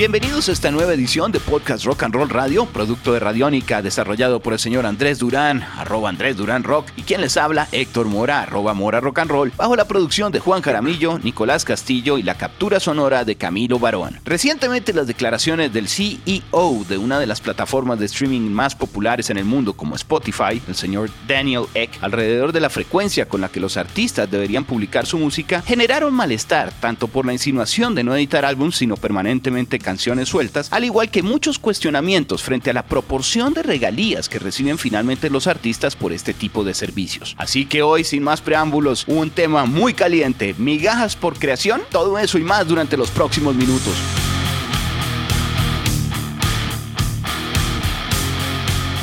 Bienvenidos a esta nueva edición de Podcast Rock and Roll Radio, producto de Radiónica, desarrollado por el señor Andrés Durán, arroba Andrés Durán Rock, y quien les habla, Héctor Mora, arroba Mora Rock and Roll, bajo la producción de Juan Jaramillo, Nicolás Castillo y la captura sonora de Camilo Barón. Recientemente las declaraciones del CEO de una de las plataformas de streaming más populares en el mundo como Spotify, el señor Daniel Eck, alrededor de la frecuencia con la que los artistas deberían publicar su música, generaron malestar tanto por la insinuación de no editar álbumes, sino permanentemente canciones sueltas, al igual que muchos cuestionamientos frente a la proporción de regalías que reciben finalmente los artistas por este tipo de servicios. Así que hoy, sin más preámbulos, un tema muy caliente, migajas por creación, todo eso y más durante los próximos minutos.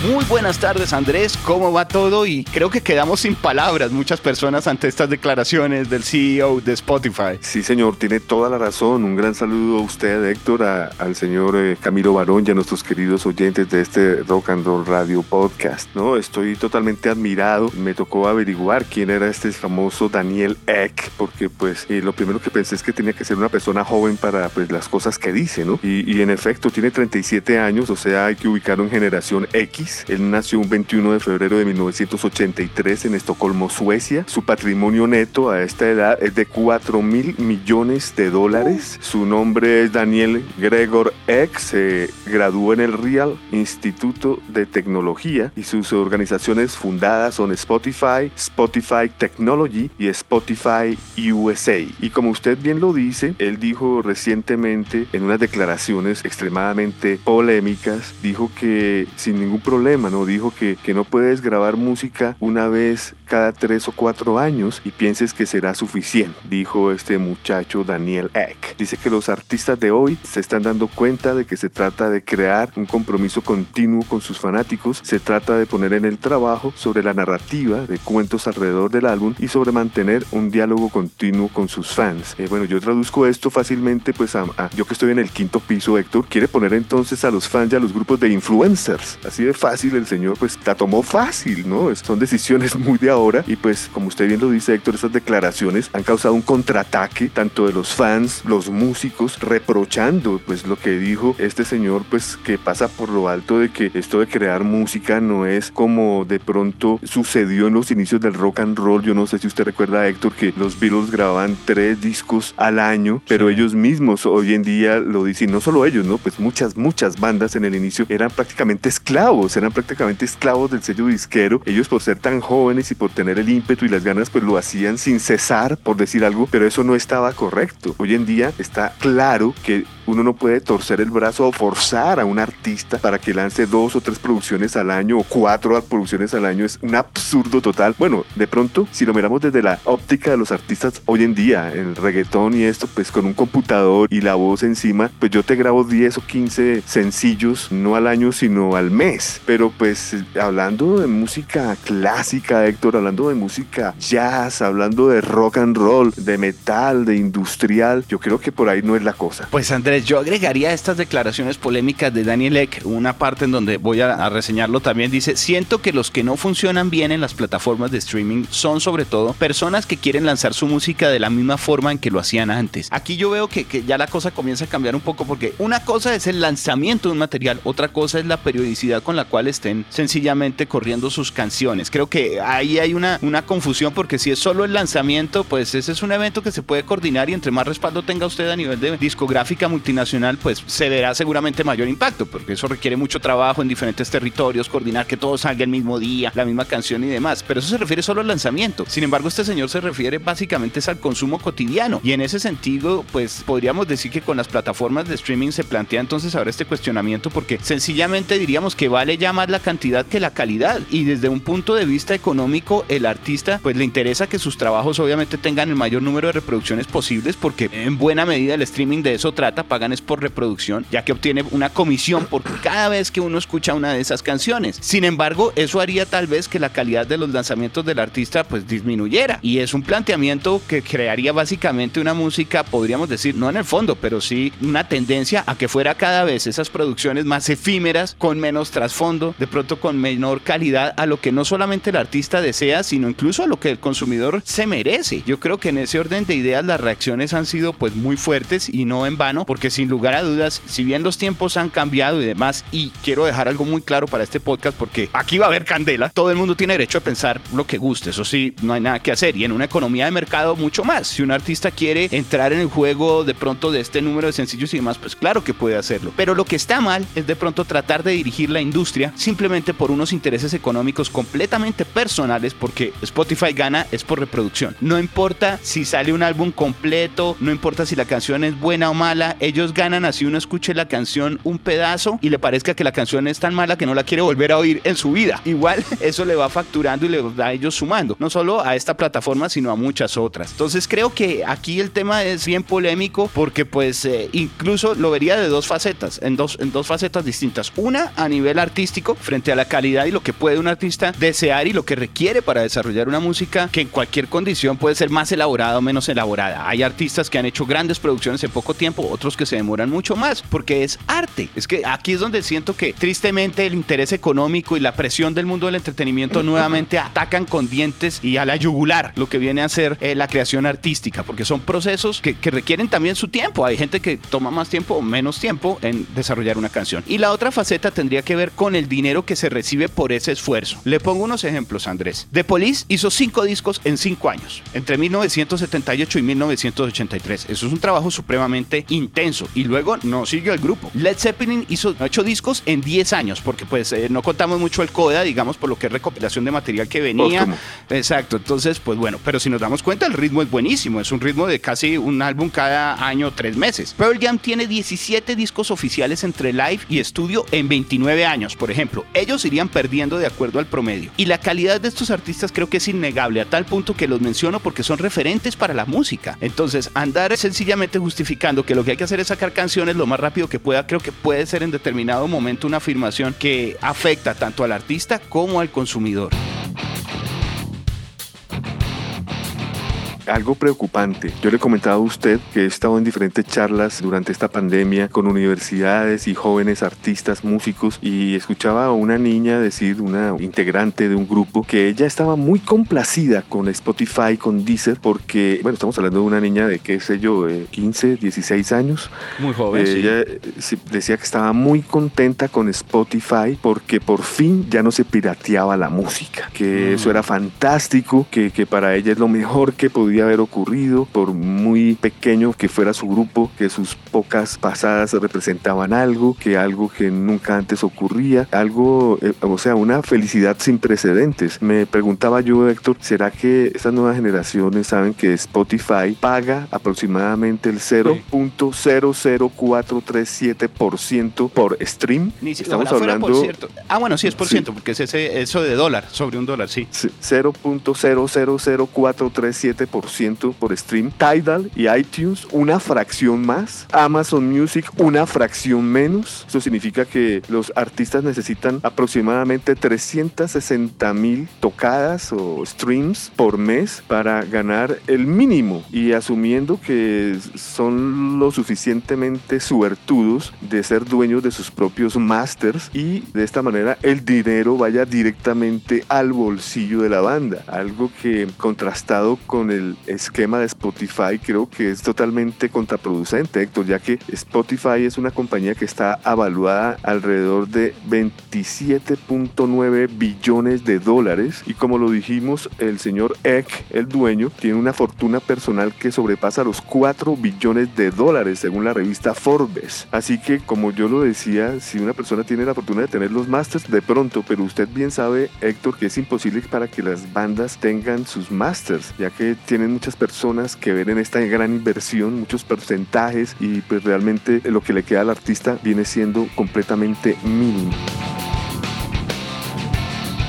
Muy buenas tardes Andrés, ¿cómo va todo? Y creo que quedamos sin palabras muchas personas ante estas declaraciones del CEO de Spotify. Sí señor, tiene toda la razón. Un gran saludo a usted Héctor, al señor eh, Camilo Barón y a nuestros queridos oyentes de este Rock and Roll Radio Podcast. No, estoy totalmente admirado. Me tocó averiguar quién era este famoso Daniel Eck, porque pues eh, lo primero que pensé es que tenía que ser una persona joven para pues las cosas que dice, ¿no? Y, y en efecto tiene 37 años, o sea hay que ubicarlo en generación X él nació un 21 de febrero de 1983 en Estocolmo, Suecia. Su patrimonio neto a esta edad es de 4 mil millones de dólares. Su nombre es Daniel Gregor Eck. Se graduó en el Real Instituto de Tecnología y sus organizaciones fundadas son Spotify, Spotify Technology y Spotify USA. Y como usted bien lo dice, él dijo recientemente en unas declaraciones extremadamente polémicas, dijo que sin ningún problema ¿no? Dijo que, que no puedes grabar música una vez cada tres o cuatro años y pienses que será suficiente, dijo este muchacho Daniel Eck. Dice que los artistas de hoy se están dando cuenta de que se trata de crear un compromiso continuo con sus fanáticos, se trata de poner en el trabajo sobre la narrativa de cuentos alrededor del álbum y sobre mantener un diálogo continuo con sus fans. Eh, bueno, yo traduzco esto fácilmente, pues a, yo que estoy en el quinto piso, Héctor, quiere poner entonces a los fans y a los grupos de influencers. Así de fácil el señor, pues la tomó fácil, ¿no? Son decisiones muy de ahora y pues como usted bien lo dice Héctor, esas declaraciones han causado un contraataque tanto de los fans, los músicos, reprochando pues lo que dijo este señor pues que pasa por lo alto de que esto de crear música no es como de pronto sucedió en los inicios del rock and roll, yo no sé si usted recuerda Héctor que los Beatles grababan tres discos al año, pero ellos mismos hoy en día lo dicen, no solo ellos, ¿no? Pues muchas, muchas bandas en el inicio eran prácticamente esclavos, eran prácticamente esclavos del sello disquero, ellos por ser tan jóvenes y por tener el ímpetu y las ganas, pues lo hacían sin cesar, por decir algo, pero eso no estaba correcto. Hoy en día está claro que uno no puede torcer el brazo o forzar a un artista para que lance dos o tres producciones al año o cuatro producciones al año. Es un absurdo total. Bueno, de pronto, si lo miramos desde la óptica de los artistas hoy en día, el reggaetón y esto, pues con un computador y la voz encima, pues yo te grabo 10 o 15 sencillos, no al año, sino al mes. Pero pues hablando de música clásica, Héctor, hablando de música jazz, hablando de rock and roll, de metal, de industrial, yo creo que por ahí no es la cosa. Pues Andrés, yo agregaría estas declaraciones polémicas de Daniel Eck, una parte en donde voy a, reseñarlo también, dice, siento que los que no funcionan bien en las plataformas de streaming son sobre todo personas que quieren lanzar su música de la misma forma en que lo hacían antes. Aquí yo veo que, que ya la cosa comienza a cambiar un poco porque una cosa es el lanzamiento de un material, otra cosa es la periodicidad con la cual estén sencillamente corriendo sus canciones. Creo que ahí hay una, una confusión porque si es solo el lanzamiento, pues ese es un evento que se puede coordinar y entre más respaldo tenga usted a nivel de discográfica multinacional, pues se verá seguramente mayor impacto, porque eso requiere mucho trabajo en diferentes territorios, coordinar que todo salga el mismo día, la misma canción y demás. Pero eso se refiere solo al lanzamiento. Sin embargo, este señor se refiere básicamente al consumo cotidiano. Y en ese sentido, pues podríamos decir que con las plataformas de streaming se plantea entonces ahora este cuestionamiento, porque sencillamente diríamos que vale ya más la cantidad que la calidad. Y desde un punto de vista económico, el artista pues le interesa que sus trabajos obviamente tengan el mayor número de reproducciones posibles, porque en buena medida el streaming de eso trata pagan es por reproducción, ya que obtiene una comisión por cada vez que uno escucha una de esas canciones. Sin embargo, eso haría tal vez que la calidad de los lanzamientos del artista pues disminuyera. Y es un planteamiento que crearía básicamente una música, podríamos decir, no en el fondo, pero sí una tendencia a que fuera cada vez esas producciones más efímeras, con menos trasfondo, de pronto con menor calidad a lo que no solamente el artista desea, sino incluso a lo que el consumidor se merece. Yo creo que en ese orden de ideas las reacciones han sido pues muy fuertes y no en vano, porque sin lugar a dudas, si bien los tiempos han cambiado y demás, y quiero dejar algo muy claro para este podcast, porque aquí va a haber candela, todo el mundo tiene derecho a pensar lo que guste, eso sí, no hay nada que hacer, y en una economía de mercado mucho más. Si un artista quiere entrar en el juego de pronto de este número de sencillos y demás, pues claro que puede hacerlo. Pero lo que está mal es de pronto tratar de dirigir la industria simplemente por unos intereses económicos completamente personales, porque Spotify gana es por reproducción. No importa si sale un álbum completo, no importa si la canción es buena o mala, ellos ganan así uno escuche la canción un pedazo y le parezca que la canción es tan mala que no la quiere volver a oír en su vida. Igual eso le va facturando y le va a ellos sumando, no solo a esta plataforma, sino a muchas otras. Entonces creo que aquí el tema es bien polémico porque pues eh, incluso lo vería de dos facetas, en dos, en dos facetas distintas. Una a nivel artístico, frente a la calidad y lo que puede un artista desear y lo que requiere para desarrollar una música que en cualquier condición puede ser más elaborada o menos elaborada. Hay artistas que han hecho grandes producciones en poco tiempo, otros que se demoran mucho más, porque es arte. Es que aquí es donde siento que tristemente el interés económico y la presión del mundo del entretenimiento nuevamente atacan con dientes y a la yugular lo que viene a ser eh, la creación artística, porque son procesos que, que requieren también su tiempo. Hay gente que toma más tiempo o menos tiempo en desarrollar una canción. Y la otra faceta tendría que ver con el dinero que se recibe por ese esfuerzo. Le pongo unos ejemplos, Andrés. The Police hizo cinco discos en cinco años, entre 1978 y 1983. Eso es un trabajo supremamente intenso. Y luego no siguió el grupo. Led Zeppelin hizo ocho discos en 10 años, porque pues eh, no contamos mucho el CODA, digamos, por lo que es recopilación de material que venía. Exacto, entonces, pues bueno, pero si nos damos cuenta, el ritmo es buenísimo. Es un ritmo de casi un álbum cada año, tres meses. Pearl Jam tiene 17 discos oficiales entre live y estudio en 29 años, por ejemplo. Ellos irían perdiendo de acuerdo al promedio. Y la calidad de estos artistas creo que es innegable, a tal punto que los menciono porque son referentes para la música. Entonces, andar sencillamente justificando que lo que hay que hacer sacar canciones lo más rápido que pueda, creo que puede ser en determinado momento una afirmación que afecta tanto al artista como al consumidor. Algo preocupante. Yo le comentaba a usted que he estado en diferentes charlas durante esta pandemia con universidades y jóvenes artistas, músicos, y escuchaba a una niña decir, una integrante de un grupo, que ella estaba muy complacida con Spotify, con Deezer, porque, bueno, estamos hablando de una niña de, qué sé yo, eh, 15, 16 años. Muy joven, Ella eh, sí, decía que estaba muy contenta con Spotify porque por fin ya no se pirateaba la música, que eso era fantástico, que, que para ella es lo mejor que podía haber ocurrido, por muy pequeño que fuera su grupo, que sus pocas pasadas representaban algo, que algo que nunca antes ocurría, algo, eh, o sea, una felicidad sin precedentes. Me preguntaba yo, Héctor, ¿será que estas nuevas generaciones saben que Spotify paga aproximadamente el 0.000437% por stream? Ni si- Estamos hablando por ciento. Ah, bueno, sí es por Sí. ciento, porque es ese, eso de dólar, sobre un dólar, sí. 0.0000437% por stream. Tidal y iTunes una fracción más. Amazon Music una fracción menos. Eso significa que los artistas necesitan aproximadamente 360 mil tocadas o streams por mes para ganar el mínimo. Y asumiendo que son lo suficientemente suertudos de ser dueños de sus propios masters y de esta manera el dinero vaya directamente al bolsillo de la banda. Algo que contrastado con el esquema de Spotify creo que es totalmente contraproducente, Héctor, ya que Spotify es una compañía que está avaluada alrededor de 27.9 billones de dólares y como lo dijimos, el señor Eck, el dueño, tiene una fortuna personal que sobrepasa los 4 billones de dólares según la revista Forbes. Así que como yo lo decía, si una persona tiene la fortuna de tener los masters de pronto, pero usted bien sabe, Héctor, que es imposible para que las bandas tengan sus masters, ya que tienen muchas personas que ven en esta gran inversión, muchos porcentajes y pues realmente lo que le queda al artista viene siendo completamente mínimo.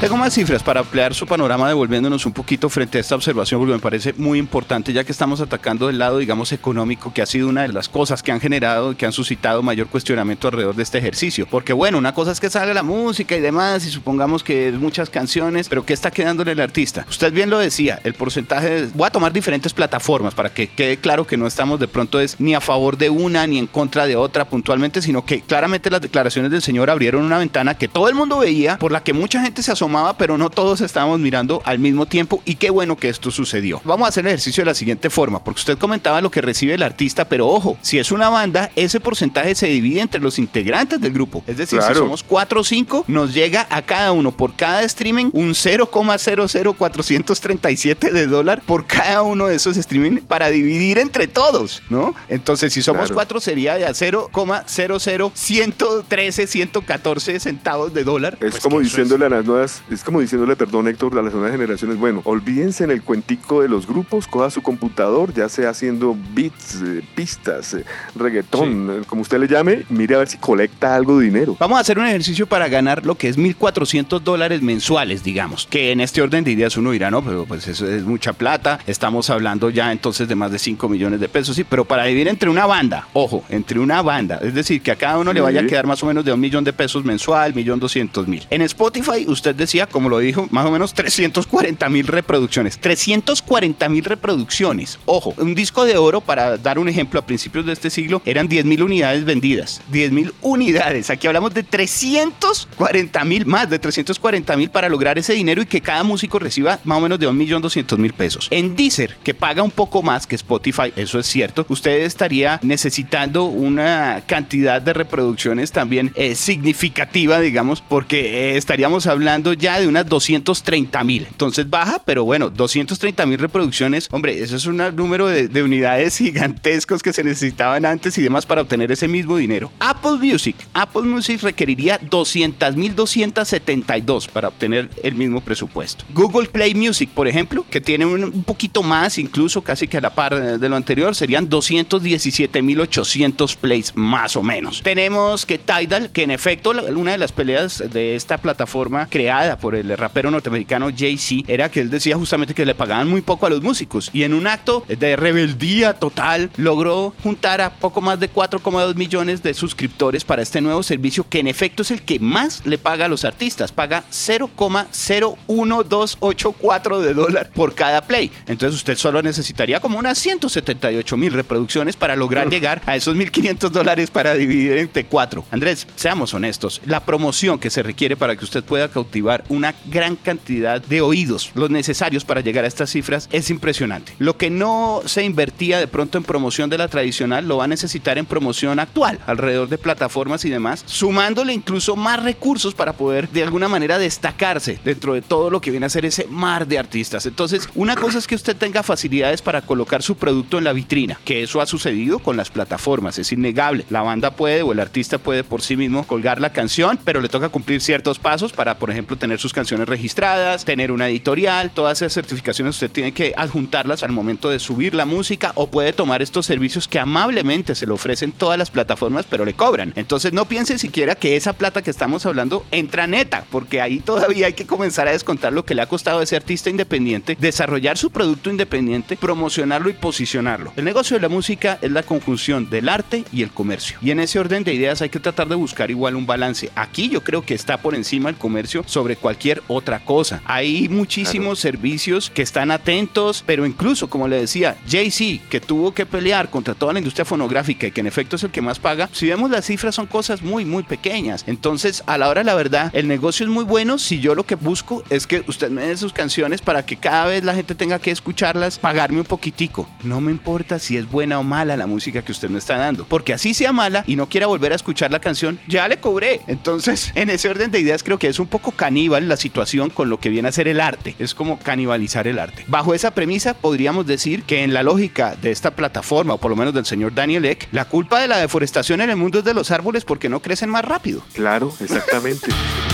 Tengo más cifras para ampliar su panorama devolviéndonos un poquito frente a esta observación porque me parece muy importante ya que estamos atacando del lado, digamos, económico, que ha sido una de las cosas que han generado y que han suscitado mayor cuestionamiento alrededor de este ejercicio. Porque bueno, una cosa es que salga la música y demás y supongamos que es muchas canciones, pero ¿qué está quedándole el artista? Usted bien lo decía, el porcentaje, voy a tomar diferentes plataformas para que quede claro que no estamos de pronto es ni a favor de una ni en contra de otra puntualmente, sino que claramente las declaraciones del señor abrieron una ventana que todo el mundo veía, por la que mucha gente se asomó pero no todos estábamos mirando al mismo tiempo y qué bueno que esto sucedió. Vamos a hacer el ejercicio de la siguiente forma, porque usted comentaba lo que recibe el artista, pero ojo, si es una banda, ese porcentaje se divide entre los integrantes del grupo. Es decir, si somos 4 o 5, nos llega a cada uno por cada streaming un 0,00437 de dólar por cada uno de esos streaming para dividir entre todos, ¿no? Entonces, si somos 4 sería de 0,00113, 114 centavos de dólar. Es pues como diciéndole a las nuevas es como diciéndole, perdón Héctor, a las nuevas generaciones, bueno, olvídense en el cuentico de los grupos, coja su computador, ya sea haciendo beats, eh, pistas, eh, reggaetón, eh, como usted le llame, mire a ver si colecta algo de dinero. Vamos a hacer un ejercicio para ganar lo que es 1.400 dólares mensuales, digamos, que en este orden de ideas uno dirá, no, pero pues eso es mucha plata, estamos hablando ya entonces de más de 5 millones de pesos, sí, pero para vivir entre una banda, ojo, entre una banda, es decir, que a cada uno le vaya a quedar más o menos de un millón de pesos mensual, millón doscientos mil. En Spotify usted decía, como lo dijo, más o menos 340 mil reproducciones. 340 mil reproducciones. Ojo, un disco de oro, para dar un ejemplo, a principios de este siglo eran 10 mil unidades vendidas. 10 mil unidades. Aquí hablamos de 340 mil, más de 340 mil para lograr ese dinero y que cada músico reciba más o menos de 1.200.000 pesos. En Deezer, que paga un poco más que Spotify, eso es cierto, usted estaría necesitando una cantidad de reproducciones también eh, significativa, digamos, porque eh, estaríamos hablando ya de unas 230 mil. Entonces baja, pero bueno, 230 mil reproducciones, hombre, eso es un número de, unidades gigantescos que se necesitaban antes y demás para obtener ese mismo dinero. Apple Music, Apple Music requeriría 200 mil 272 para obtener el mismo presupuesto. Google Play Music, por ejemplo, que tiene un, poquito más, incluso casi que a la par de lo anterior, serían 217 mil 800 plays más o menos. Tenemos que Tidal, que en efecto una de las peleas de esta plataforma creada por por el rapero norteamericano Jay-Z era que él decía justamente que le pagaban muy poco a los músicos y en un acto de rebeldía total logró juntar a poco más de 4,2 millones de suscriptores para este nuevo servicio que en efecto es el que más le paga a los artistas, paga 0,01284 de dólar por cada play. Entonces usted solo necesitaría como unas 178 mil reproducciones para lograr llegar a esos 1.500 dólares para dividir entre cuatro. Andrés, seamos honestos, la promoción que se requiere para que usted pueda cautivar un una gran cantidad de oídos, los necesarios para llegar a estas cifras, es impresionante. Lo que no se invertía de pronto en promoción de la tradicional, lo va a necesitar en promoción actual, alrededor de plataformas y demás, sumándole incluso más recursos para poder de alguna manera destacarse dentro de todo lo que viene a ser ese mar de artistas. Entonces, una cosa es que usted tenga facilidades para colocar su producto en la vitrina, que eso ha sucedido con las plataformas, es innegable. La banda puede o el artista puede por sí mismo colgar la canción, pero le toca cumplir ciertos pasos para, por ejemplo, tener su canciones registradas, tener una editorial, todas esas certificaciones usted tiene que adjuntarlas al momento de subir la música o puede tomar estos servicios que amablemente se le ofrecen todas las plataformas pero le cobran. Entonces no piense siquiera que esa plata que estamos hablando entra neta, porque ahí todavía hay que comenzar a descontar lo que le ha costado a ese artista independiente desarrollar su producto independiente, promocionarlo y posicionarlo. El negocio de la música es la conjunción del arte y el comercio. Y en ese orden de ideas hay que tratar de buscar igual un balance. Aquí yo creo que está por encima el comercio sobre cualquier cualquier otra cosa. Hay muchísimos servicios que están atentos, pero incluso, como le decía, Jay-Z, que tuvo que pelear contra toda la industria fonográfica y que en efecto es el que más paga, si vemos las cifras son cosas muy, muy pequeñas. Entonces, a la hora la verdad, el negocio es muy bueno si yo lo que busco es que usted me dé sus canciones para que cada vez la gente tenga que escucharlas, pagarme un poquitico. No me importa si es buena o mala la música que usted me está dando, porque así sea mala y no quiera volver a escuchar la canción, ya le cobré. Entonces, en ese orden de ideas creo que es un poco caníbal la situación con lo que viene a ser el arte. Es como canibalizar el arte. Bajo esa premisa podríamos decir que en la lógica de esta plataforma, o por lo menos del señor Daniel Eck, la culpa de la deforestación en el mundo es de los árboles porque no crecen más rápido. Claro, exactamente.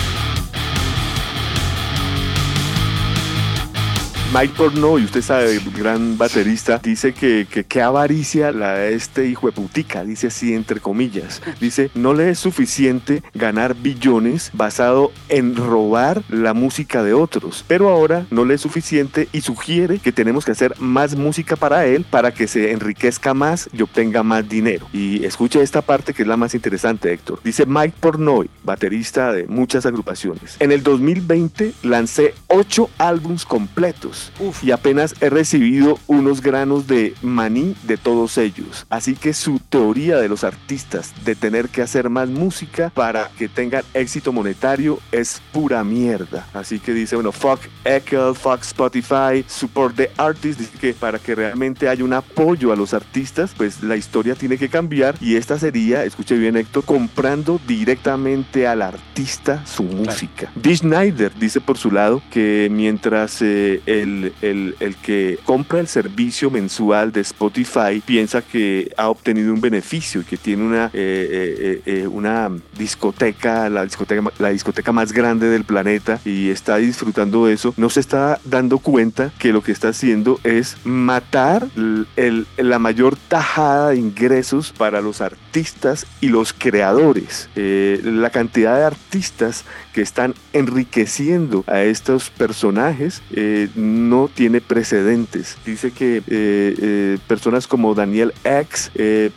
Mike Pornoy, usted sabe, gran baterista, dice que, que, que avaricia la de este hijo de putica, dice así entre comillas. Dice, no le es suficiente ganar billones basado en robar la música de otros, pero ahora no le es suficiente y sugiere que tenemos que hacer más música para él para que se enriquezca más y obtenga más dinero. Y escuche esta parte que es la más interesante, Héctor. Dice Mike Pornoy, baterista de muchas agrupaciones. En el 2020 lancé ocho álbums completos y apenas he recibido unos granos de maní de todos ellos. Así que su teoría de los artistas de tener que hacer más música para que tengan éxito monetario es pura mierda. Así que dice, bueno, fuck Echo, fuck Spotify, support the artist. Dice que para que realmente haya un apoyo a los artistas, pues la historia tiene que cambiar y esta sería, escuche bien Héctor, comprando directamente al artista su música. Claro. Schneider dice por su lado que mientras eh, el, el, que compra el servicio mensual de Spotify piensa que ha obtenido un beneficio y que tiene una, eh, eh, eh, una discoteca, la discoteca, la discoteca más grande del planeta y está disfrutando de eso, no se está dando cuenta que lo que está haciendo es matar la mayor tajada de ingresos para los artistas y los creadores. La cantidad de artistas que están enriqueciendo a estos personajes eh, no tiene precedentes. Dice que eh, eh, personas como Daniel X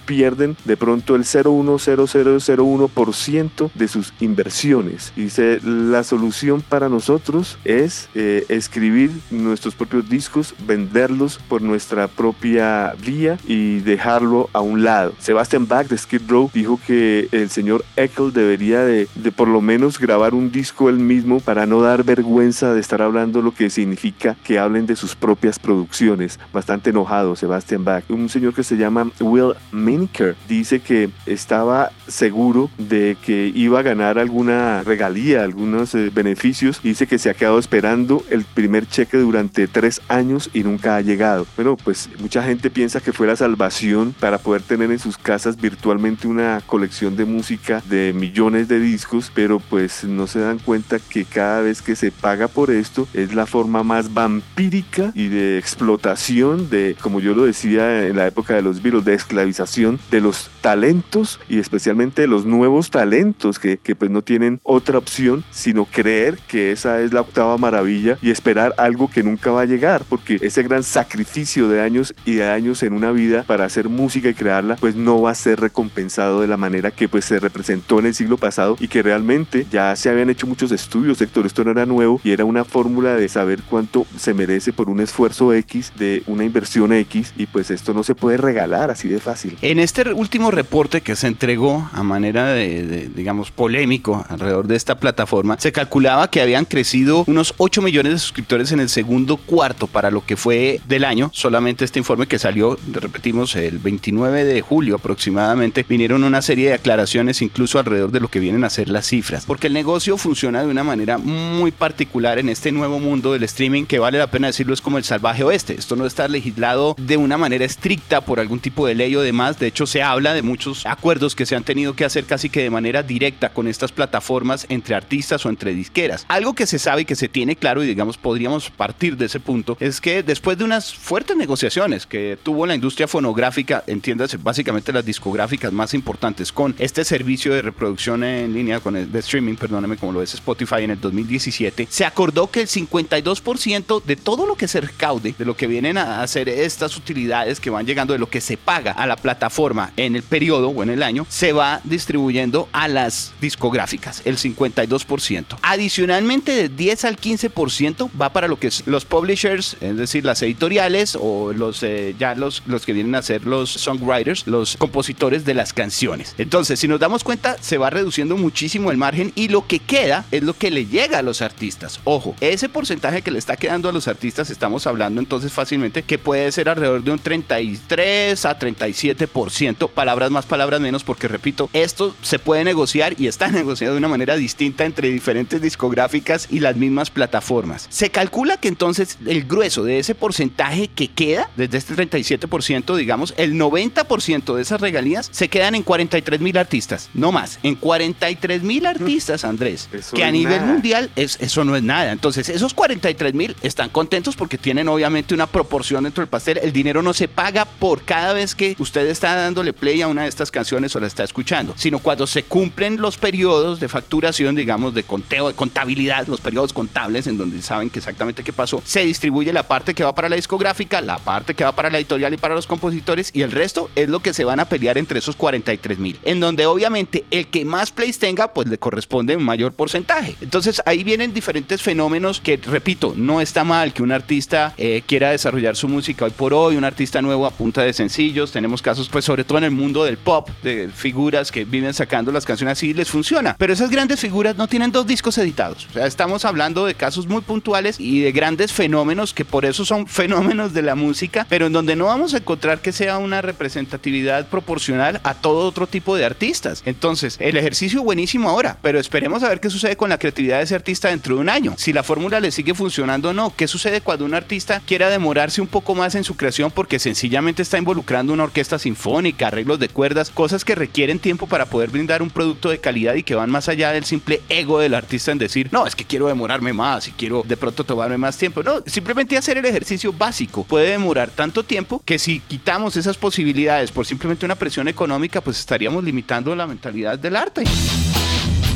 pierden de pronto el 0,10001% de sus inversiones. Dice, la solución para nosotros es escribir nuestros propios discos, venderlos por nuestra propia vía y dejarlo a un lado. Sebastian Bach de Skid Row dijo que el señor Eckel debería de, de por lo menos grabar un disco él mismo para no dar vergüenza de estar hablando lo que significa que hablen de sus propias producciones. Bastante enojado Sebastian Bach. Un señor que se llama Will Miniker dice que estaba seguro de que iba a ganar alguna regalía, algunos eh, beneficios. Dice que se ha quedado esperando el primer cheque durante tres años y nunca ha llegado. Bueno, pues mucha gente piensa que fue la salvación para poder tener en sus casas virtualmente una colección de música de millones de discos, pero pues no se dan cuenta que cada vez que se paga por esto es la forma más vampírica y de explotación de, como yo lo decía en la época de los virus, de esclavización de los talentos y especialmente de los nuevos talentos que, que pues no tienen otra opción sino creer que esa es la octava maravilla y esperar algo que nunca va a llegar, porque ese gran sacrificio de años y de años en una vida para hacer música y crearla, pues no va a ser recompensado de la manera que pues se representó en el siglo pasado y que realmente ya se habían hecho muchos estudios, Héctor, esto no era nuevo y era una fórmula de saber cuánto se merece por un esfuerzo X de una inversión X y pues esto no se puede regalar así de fácil. En este último reporte que se entregó a manera de, digamos, polémico alrededor de esta plataforma, se calculaba que habían crecido unos 8 millones de suscriptores en el segundo cuarto para lo que fue del año. Solamente este informe que salió, repetimos, el 29 de julio aproximadamente, vinieron una serie de aclaraciones incluso alrededor de lo que vienen a ser las cifras, porque el negocio funciona de una manera muy particular en este nuevo mundo del streaming que vale la pena decirlo es como el salvaje oeste. Esto no está legislado de una manera estricta por algún tipo de ley o demás. De hecho, se habla de muchos acuerdos que se han tenido que hacer casi que de manera directa con estas plataformas entre artistas o entre disqueras. Algo que se sabe y que se tiene claro y digamos podríamos partir de ese punto es que después de unas fuertes negociaciones que tuvo la industria fonográfica, entiéndase básicamente las discográficas más importantes con este servicio de reproducción en línea con el de streaming, perdóname como lo es Spotify en el 2017, se acordó que el 52% de todo lo que se recaude, de lo que vienen a hacer estas utilidades que van llegando, de lo que se paga a la plataforma en el periodo o en el año, se va distribuyendo a las discográficas, el 52%. Adicionalmente, de 10 al 15% va para lo que es los publishers, es decir, las editoriales o los eh, ya los, los que vienen a ser los songwriters, los compositores de las canciones. Entonces, si nos damos cuenta, se va reduciendo muchísimo el margen y lo que queda es lo que le llega a los artistas. Ojo, ese porcentaje que le está quedando a los artistas, estamos hablando entonces fácilmente que puede ser alrededor de un 33 a 37%, palabras más, palabras menos, porque repito, esto se puede negociar y está negociado de una manera distinta entre diferentes discográficas y las mismas plataformas. Se calcula que entonces el grueso de ese porcentaje que queda, desde este 37%, digamos, el 90% de esas regalías se quedan en 43 mil artistas, no más, en 43 mil artistas, Andrés, Eso que a nivel nada. mundial es, eso no es nada. Entonces, esos 43 mil están están contentos porque tienen obviamente una proporción dentro del pastel. El dinero no se paga por cada vez que usted está dándole play a una de estas canciones o la está escuchando, sino cuando se cumplen los periodos de facturación, digamos, de conteo, de contabilidad, los periodos contables en donde saben que exactamente qué pasó, se distribuye la parte que va para la discográfica, la parte que va para la editorial y para los compositores y el resto es lo que se van a pelear entre esos 43 mil, en donde obviamente el que más plays tenga, pues le corresponde un mayor porcentaje. Entonces ahí vienen diferentes fenómenos que, repito, no está mal que un artista eh, quiera desarrollar su música hoy por hoy, un artista nuevo a punta de sencillos, tenemos casos pues sobre todo en el mundo del pop, de figuras que viven sacando las canciones así, les funciona, pero esas grandes figuras no tienen dos discos editados, o sea, estamos hablando de casos muy puntuales y de grandes fenómenos que por eso son fenómenos de la música, pero en donde no vamos a encontrar que sea una representatividad proporcional a todo otro tipo de artistas. Entonces, el ejercicio buenísimo ahora, pero esperemos a ver qué sucede con la creatividad de ese artista dentro de un año. Si la fórmula le sigue funcionando o no. ¿Qué sucede cuando un artista quiera demorarse un poco más en su creación porque sencillamente está involucrando una orquesta sinfónica, arreglos de cuerdas, cosas que requieren tiempo para poder brindar un producto de calidad y que van más allá del simple ego del artista en decir, no, es que quiero demorarme más y quiero de pronto tomarme más tiempo. No, simplemente hacer el ejercicio básico puede demorar tanto tiempo que si quitamos esas posibilidades por simplemente una presión económica, pues estaríamos limitando la mentalidad del arte.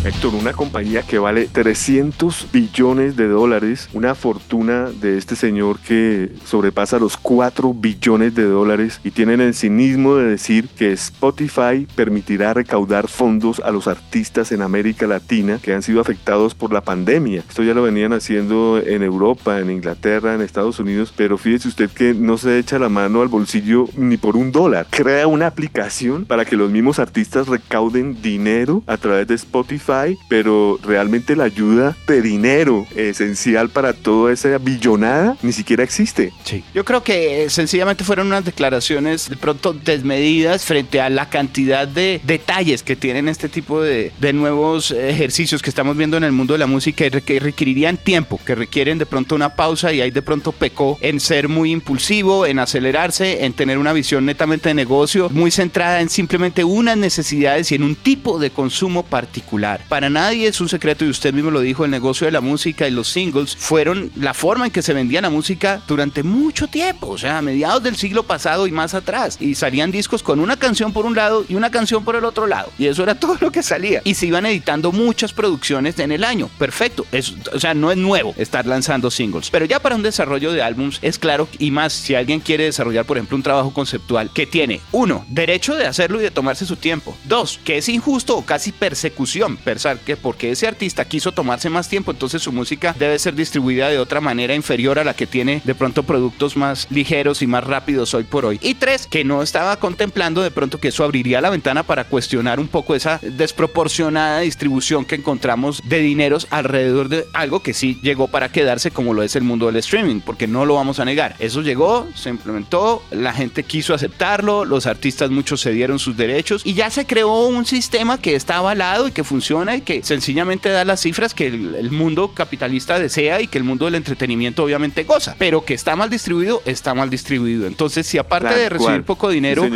Héctor, una compañía que vale 300 billones de dólares, una fortuna de este señor que sobrepasa los 4 billones de dólares y tienen el cinismo de decir que Spotify permitirá recaudar fondos a los artistas en América Latina que han sido afectados por la pandemia. Esto ya lo venían haciendo en Europa, en Inglaterra, en Estados Unidos, pero fíjese usted que no se echa la mano al bolsillo ni por un dólar. Crea una aplicación para que los mismos artistas recauden dinero a través de Spotify pero realmente la ayuda de dinero esencial para toda esa billonada ni siquiera existe. Sí. Yo creo que sencillamente fueron unas declaraciones de pronto desmedidas frente a la cantidad de detalles que tienen este tipo de, de nuevos ejercicios que estamos viendo en el mundo de la música y que requerirían tiempo, que requieren de pronto una pausa y ahí de pronto pecó en ser muy impulsivo, en acelerarse, en tener una visión netamente de negocio, muy centrada en simplemente unas necesidades y en un tipo de consumo particular. Para nadie es un secreto y usted mismo lo dijo, el negocio de la música y los singles fueron la forma en que se vendía la música durante mucho tiempo, o sea, a mediados del siglo pasado y más atrás. Y salían discos con una canción por un lado y una canción por el otro lado. Y eso era todo lo que salía. Y se iban editando muchas producciones en el año. Perfecto. o sea, no es nuevo estar lanzando singles. Pero ya para un desarrollo de álbums es claro y más si alguien quiere desarrollar, por ejemplo, un trabajo conceptual que tiene, uno, derecho de hacerlo y de tomarse su tiempo. Dos, que es injusto o casi persecución que porque ese artista quiso tomarse más tiempo, entonces su música debe ser distribuida de otra manera inferior a la que tiene de pronto productos más ligeros y más rápidos hoy por hoy. Y tres, que no estaba contemplando de pronto que eso abriría la ventana para cuestionar un poco esa desproporcionada distribución que encontramos de dineros alrededor de algo que sí llegó para quedarse como lo es el mundo del streaming, porque no lo vamos a negar. Eso llegó, se implementó, la gente quiso aceptarlo, los artistas muchos cedieron sus derechos y ya se creó un sistema que está avalado y que funciona y que sencillamente da las cifras que el, mundo capitalista desea y que el mundo del entretenimiento obviamente goza, pero que está mal distribuido, está mal distribuido. Entonces, si aparte de recibir poco dinero,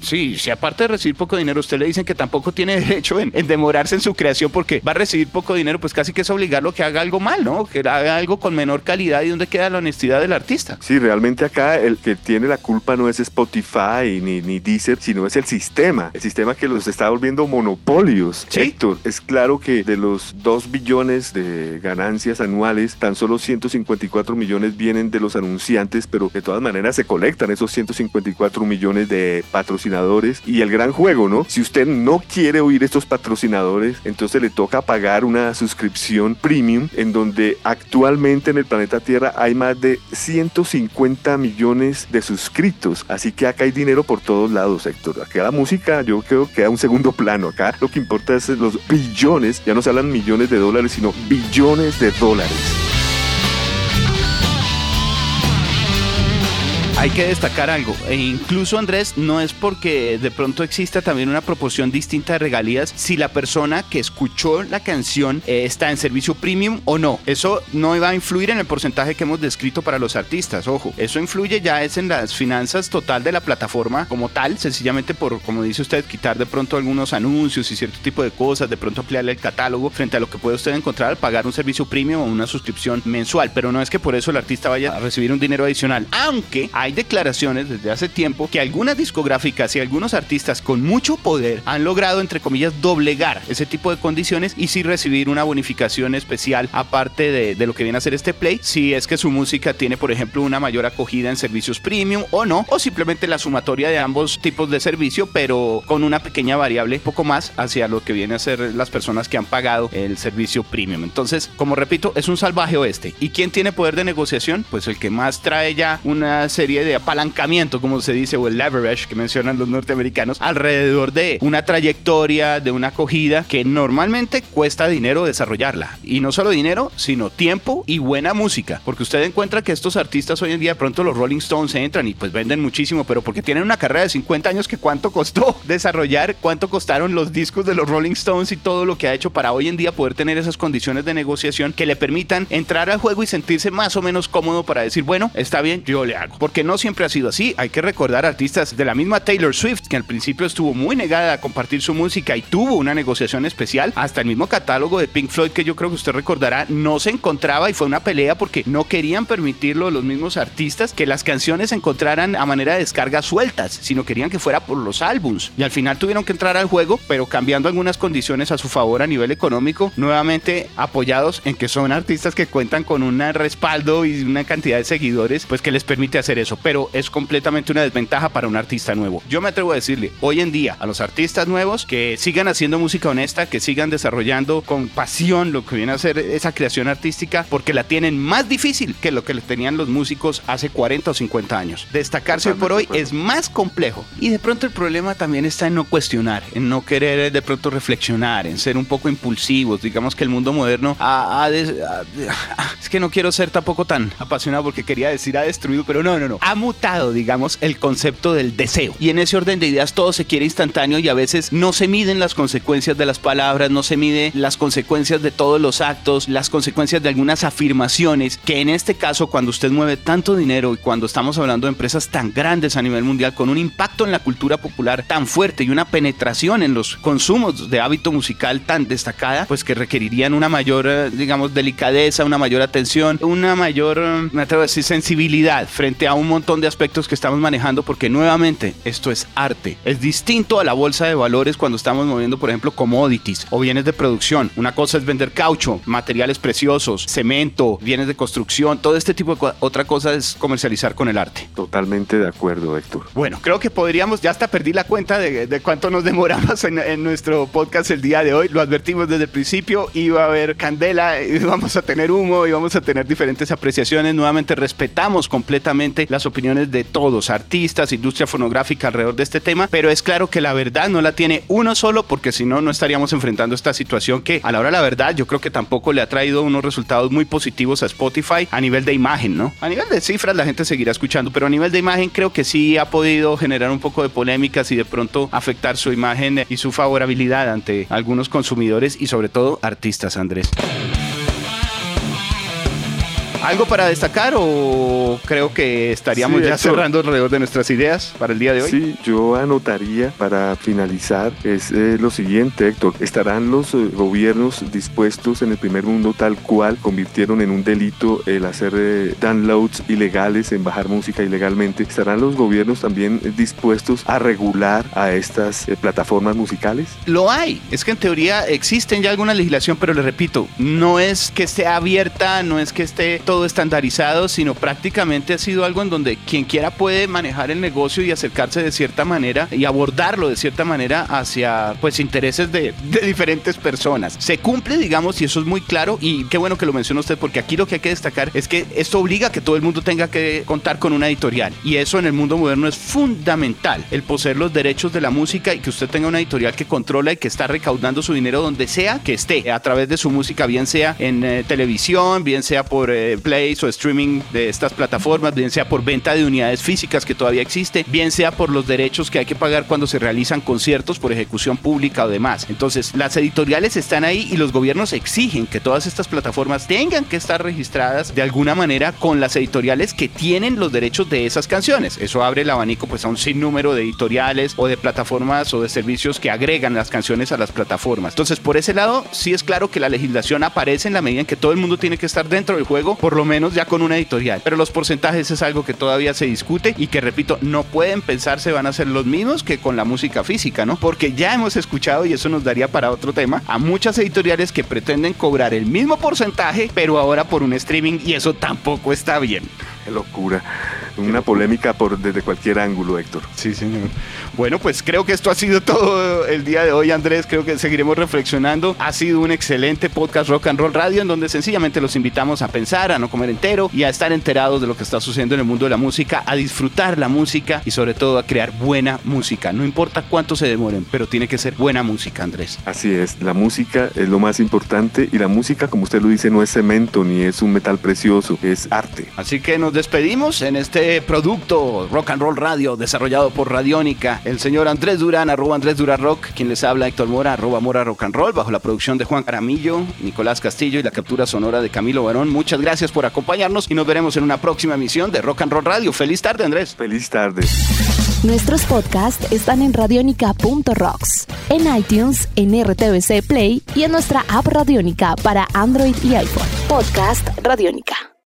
sí, si aparte de recibir poco dinero, usted le dicen que tampoco tiene derecho en, demorarse en su creación porque va a recibir poco dinero, pues casi que es obligarlo que haga algo mal, ¿no? Que haga algo con menor calidad y donde queda la honestidad del artista. Sí, realmente acá el que tiene la culpa no es Spotify ni, ni Deezer, sino es el sistema, el sistema que los está volviendo monopolios. ¿Sí? Héctor, es claro que de los 2 billones de ganancias anuales, tan solo 154 millones vienen de los anunciantes, pero de todas maneras se colectan esos 154 millones de patrocinadores. Y el gran juego, ¿no? Si usted no quiere oír estos patrocinadores, entonces le toca pagar una suscripción premium en donde actualmente en el planeta Tierra hay más de 150 millones de suscritos. Así que acá hay dinero por todos lados, Héctor. Acá la música yo creo que queda un segundo plano. Acá lo que importa es los billones ya no se hablan millones de dólares, sino billones de dólares. Hay que destacar algo. E incluso Andrés, no es porque de pronto exista también una proporción distinta de regalías si la persona que escuchó la canción eh, está en servicio premium o no. Eso no va a influir en el porcentaje que hemos descrito para los artistas. Ojo, eso influye ya es en las finanzas total de la plataforma como tal, sencillamente por, como dice usted, quitar de pronto algunos anuncios y cierto tipo de cosas, de pronto ampliarle el catálogo frente a lo que puede usted encontrar pagar un servicio premium o una suscripción mensual. Pero no es que por eso el artista vaya a recibir un dinero adicional. Aunque hay declaraciones desde hace tiempo que algunas discográficas y algunos artistas con mucho poder han logrado, entre comillas, doblegar ese tipo de condiciones y sí recibir una bonificación especial aparte de, de lo que viene a ser este play, si es que su música tiene, por ejemplo, una mayor acogida en servicios premium o no, o simplemente la sumatoria de ambos tipos de servicio, pero con una pequeña variable, poco más hacia lo que viene a ser las personas que han pagado el servicio premium. Entonces, como repito, es un salvaje oeste. ¿Y quién tiene poder de negociación? Pues el que más trae ya una serie de apalancamiento, como se dice, o el leverage que mencionan los norteamericanos, alrededor de una trayectoria, de una acogida que normalmente cuesta dinero desarrollarla. Y no solo dinero, sino tiempo y buena música. Porque usted encuentra que estos artistas hoy en día, pronto los Rolling Stones entran y pues venden muchísimo, pero porque tienen una carrera de 50 años que cuánto costó desarrollar, cuánto costaron los discos de los Rolling Stones y todo lo que ha hecho para hoy en día poder tener esas condiciones de negociación que le permitan entrar al juego y sentirse más o menos cómodo para decir, bueno, está bien, yo le hago. Porque no siempre ha sido así. Hay que recordar artistas de la misma Taylor Swift, que al principio estuvo muy negada a compartir su música y tuvo una negociación especial. Hasta el mismo catálogo de Pink Floyd, que yo creo que usted recordará, no se encontraba y fue una pelea porque no querían permitirlo los mismos artistas que las canciones se encontraran a manera de descargas sueltas, sino querían que fuera por los álbums. Y al final tuvieron que entrar al juego, pero cambiando algunas condiciones a su favor a nivel económico, nuevamente apoyados en que son artistas que cuentan con un respaldo y una cantidad de seguidores, pues que les permite hacer eso. Pero es completamente una desventaja para un artista nuevo. Yo me atrevo a decirle, hoy en día, a los artistas nuevos que sigan haciendo música honesta, que sigan desarrollando con pasión lo que viene a ser esa creación artística, porque la tienen más difícil que lo que tenían los músicos hace 40 o 50 años. Destacarse hoy por hoy es más complejo. Y de pronto el problema también está en no cuestionar, en no querer de pronto reflexionar, en ser un poco impulsivos. Digamos que el mundo moderno ha, ha, ha, es que no quiero ser tampoco tan apasionado porque quería decir ha destruido, pero no, no, no. Mutado, digamos, el concepto del deseo. Y en ese orden de ideas todo se quiere instantáneo y a veces no se miden las consecuencias de las palabras, no se mide las consecuencias de todos los actos, las consecuencias de algunas afirmaciones, que en este caso cuando usted mueve tanto dinero y cuando estamos hablando de empresas tan grandes a nivel mundial con un impacto en la cultura popular tan fuerte y una penetración en los consumos de hábito musical tan destacada, pues que requerirían una mayor, eh, digamos, delicadeza, una mayor atención, una mayor, eh, me atrevo a decir, sensibilidad frente a un montón de aspectos que estamos manejando, porque nuevamente esto es arte. Es distinto a la bolsa de valores cuando estamos moviendo, por ejemplo, commodities o bienes de producción. Una cosa es vender caucho, materiales preciosos, cemento, bienes de construcción, todo este tipo de cosas. Otra cosa es comercializar con el arte. Totalmente de acuerdo, Héctor. Bueno, creo que podríamos, ya hasta perdí la cuenta de, de cuánto nos demoramos en, en, nuestro podcast el día de hoy. Lo advertimos desde el principio, iba a haber candela, íbamos a tener humo, íbamos a tener diferentes apreciaciones. Nuevamente respetamos completamente las opiniones de todos, artistas, industria fonográfica alrededor de este tema, pero es claro que la verdad no la tiene uno solo porque si no, no estaríamos enfrentando esta situación que a la hora de la verdad yo creo que tampoco le ha traído unos resultados muy positivos a Spotify a nivel de imagen, ¿no? A nivel de cifras la gente seguirá escuchando, pero a nivel de imagen creo que sí ha podido generar un poco de polémicas y de pronto afectar su imagen y su favorabilidad ante algunos consumidores y sobre todo artistas, Andrés. ¿Algo para destacar o creo que estaríamos Sí, ya cerrando alrededor de nuestras ideas para el día de hoy? Sí, yo anotaría para finalizar es eh, lo siguiente, Héctor. ¿Estarán los eh, gobiernos dispuestos en el primer mundo tal cual convirtieron en un delito el hacer eh, downloads ilegales, en bajar música ilegalmente? ¿Estarán los gobiernos también dispuestos a regular a estas plataformas musicales? Lo hay. Es que en teoría existen ya alguna legislación, pero le repito, no es que esté abierta, no es que esté todo estandarizado, sino prácticamente ha sido algo en donde quien quiera puede manejar el negocio y acercarse de cierta manera y abordarlo de cierta manera hacia pues intereses de, diferentes personas. Se cumple, digamos, y eso es muy claro y qué bueno que lo menciona usted porque aquí lo que hay que destacar es que esto obliga a que todo el mundo tenga que contar con una editorial y eso en el mundo moderno es fundamental, el poseer los derechos de la música y que usted tenga una editorial que controla y que está recaudando su dinero donde sea que esté, a través de su música, bien sea en eh, televisión, bien sea por eh, plays o streaming de estas plataformas, bien sea por venta de unidades físicas que todavía existe, bien sea por los derechos que hay que pagar cuando se realizan conciertos por ejecución pública o demás. Entonces, las editoriales están ahí y los gobiernos exigen que todas estas plataformas tengan que estar registradas de alguna manera con las editoriales que tienen los derechos de esas canciones. Eso abre el abanico pues a un sinnúmero de editoriales o de plataformas o de servicios que agregan las canciones a las plataformas. Entonces, por ese lado, sí es claro que la legislación aparece en la medida en que todo el mundo tiene que estar dentro del juego, lo menos ya con una editorial. Pero los porcentajes es algo que todavía se discute y que, repito, no pueden pensarse van a ser los mismos que con la música física, ¿no? Porque ya hemos escuchado, y eso nos daría para otro tema, a muchas editoriales que pretenden cobrar el mismo porcentaje, pero ahora por un streaming, y eso tampoco está bien. Qué locura. Una polémica por desde cualquier ángulo, Héctor. Sí, señor. Bueno, pues creo que esto ha sido todo el día de hoy, Andrés. Creo que seguiremos reflexionando. Ha sido un excelente podcast Rock and Roll Radio en donde sencillamente los invitamos a pensar, a no comer entero y a estar enterados de lo que está sucediendo en el mundo de la música, a disfrutar la música y sobre todo a crear buena música. No importa cuánto se demoren, pero tiene que ser buena música, Andrés. Así es, la música es lo más importante y la música, como usted lo dice, no es cemento ni es un metal precioso, es arte. Así que nos despedimos en este producto Rock and Roll Radio desarrollado por Radiónica. El señor Andrés Durán, arroba Andrés Durán Rock, quien les habla Héctor Mora, arroba Mora Rock and Roll, bajo la producción de Juan Caramillo, Nicolás Castillo y la captura sonora de Camilo Barón. Muchas gracias por acompañarnos y nos veremos en una próxima emisión de Rock and Roll Radio. Feliz tarde, Andrés. Feliz tarde. Nuestros podcasts están en radionica.rocks, en iTunes, en RTVC Play y en nuestra app Radiónica para Android y iPhone. Podcast Radiónica.